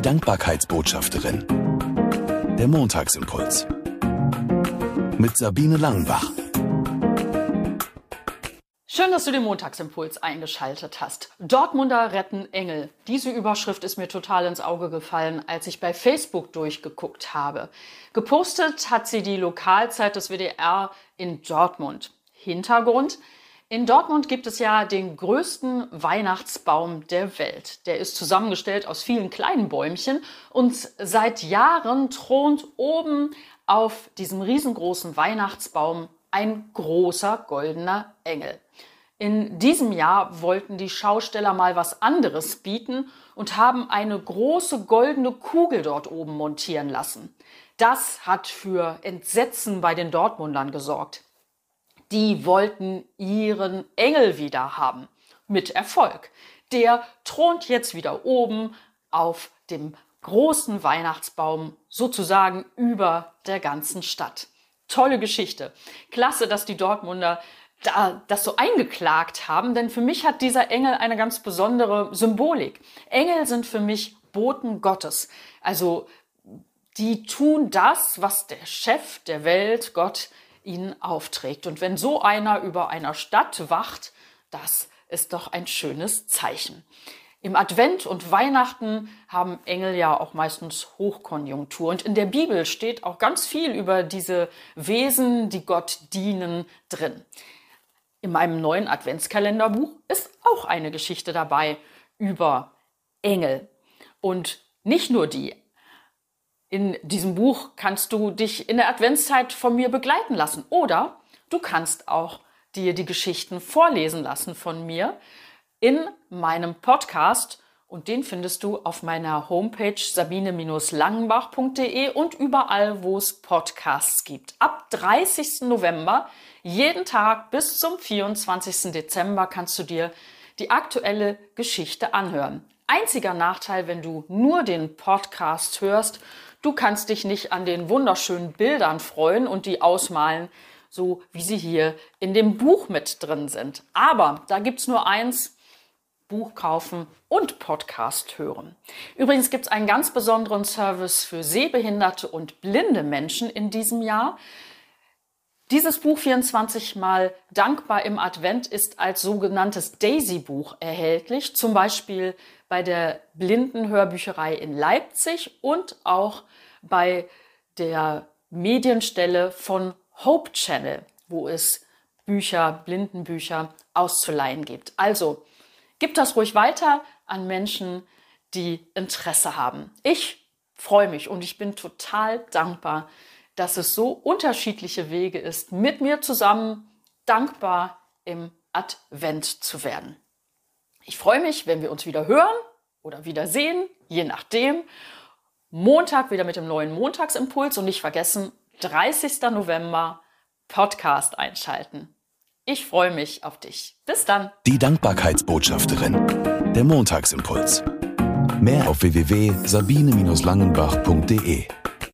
Die Dankbarkeitsbotschafterin. Der Montagsimpuls. Mit Sabine Langenbach. Schön, dass du den Montagsimpuls eingeschaltet hast. Dortmunder retten Engel. Diese Überschrift ist mir total ins Auge gefallen, als ich bei Facebook durchgeguckt habe. Gepostet hat sie die Lokalzeit des WDR in Dortmund. Hintergrund? In Dortmund gibt es ja den größten Weihnachtsbaum der Welt. Der ist zusammengestellt aus vielen kleinen Bäumchen und seit Jahren thront oben auf diesem riesengroßen Weihnachtsbaum ein großer goldener Engel. In diesem Jahr wollten die Schausteller mal was anderes bieten und haben eine große goldene Kugel dort oben montieren lassen. Das hat für Entsetzen bei den Dortmundern gesorgt. Die wollten ihren Engel wieder haben. Mit Erfolg. Der thront jetzt wieder oben auf dem großen Weihnachtsbaum, sozusagen über der ganzen Stadt. Tolle Geschichte. Klasse, dass die Dortmunder da, das so eingeklagt haben, denn für mich hat dieser Engel eine ganz besondere Symbolik. Engel sind für mich Boten Gottes. Also die tun das, was der Chef der Welt, Gott, ihnen aufträgt. Und wenn so einer über einer Stadt wacht, das ist doch ein schönes Zeichen. Im Advent und Weihnachten haben Engel ja auch meistens Hochkonjunktur. Und in der Bibel steht auch ganz viel über diese Wesen, die Gott dienen, drin. In meinem neuen Adventskalenderbuch ist auch eine Geschichte dabei über Engel. Und nicht nur die. In diesem Buch kannst du dich in der Adventszeit von mir begleiten lassen. Oder du kannst auch dir die Geschichten vorlesen lassen von mir in meinem Podcast. Und den findest du auf meiner Homepage sabine-langenbach.de und überall, wo es Podcasts gibt. Ab 30. November jeden Tag bis zum 24. Dezember kannst du dir die aktuelle Geschichte anhören. Einziger Nachteil, wenn du nur den Podcast hörst, du kannst dich nicht an den wunderschönen Bildern freuen und die ausmalen, so wie sie hier in dem Buch mit drin sind. Aber da gibt's nur eins, Buch kaufen und Podcast hören. Übrigens gibt's einen ganz besonderen Service für sehbehinderte und blinde Menschen in diesem Jahr. Dieses Buch 24 mal dankbar im Advent ist als sogenanntes Daisy-Buch erhältlich, zum Beispiel bei der Blindenhörbücherei in Leipzig und auch bei der Medienstelle von Hope Channel, wo es Bücher, Blindenbücher auszuleihen gibt. Also gib das ruhig weiter an Menschen, die Interesse haben. Ich freue mich und ich bin total dankbar, dass es so unterschiedliche Wege ist, mit mir zusammen dankbar im Advent zu werden. Ich freue mich, wenn wir uns wieder hören oder wieder sehen, je nachdem. Montag wieder mit dem neuen Montagsimpuls und nicht vergessen, 30. November Podcast einschalten. Ich freue mich auf dich. Bis dann. Die Dankbarkeitsbotschafterin. Der Montagsimpuls. Mehr auf www.sabine-langenbach.de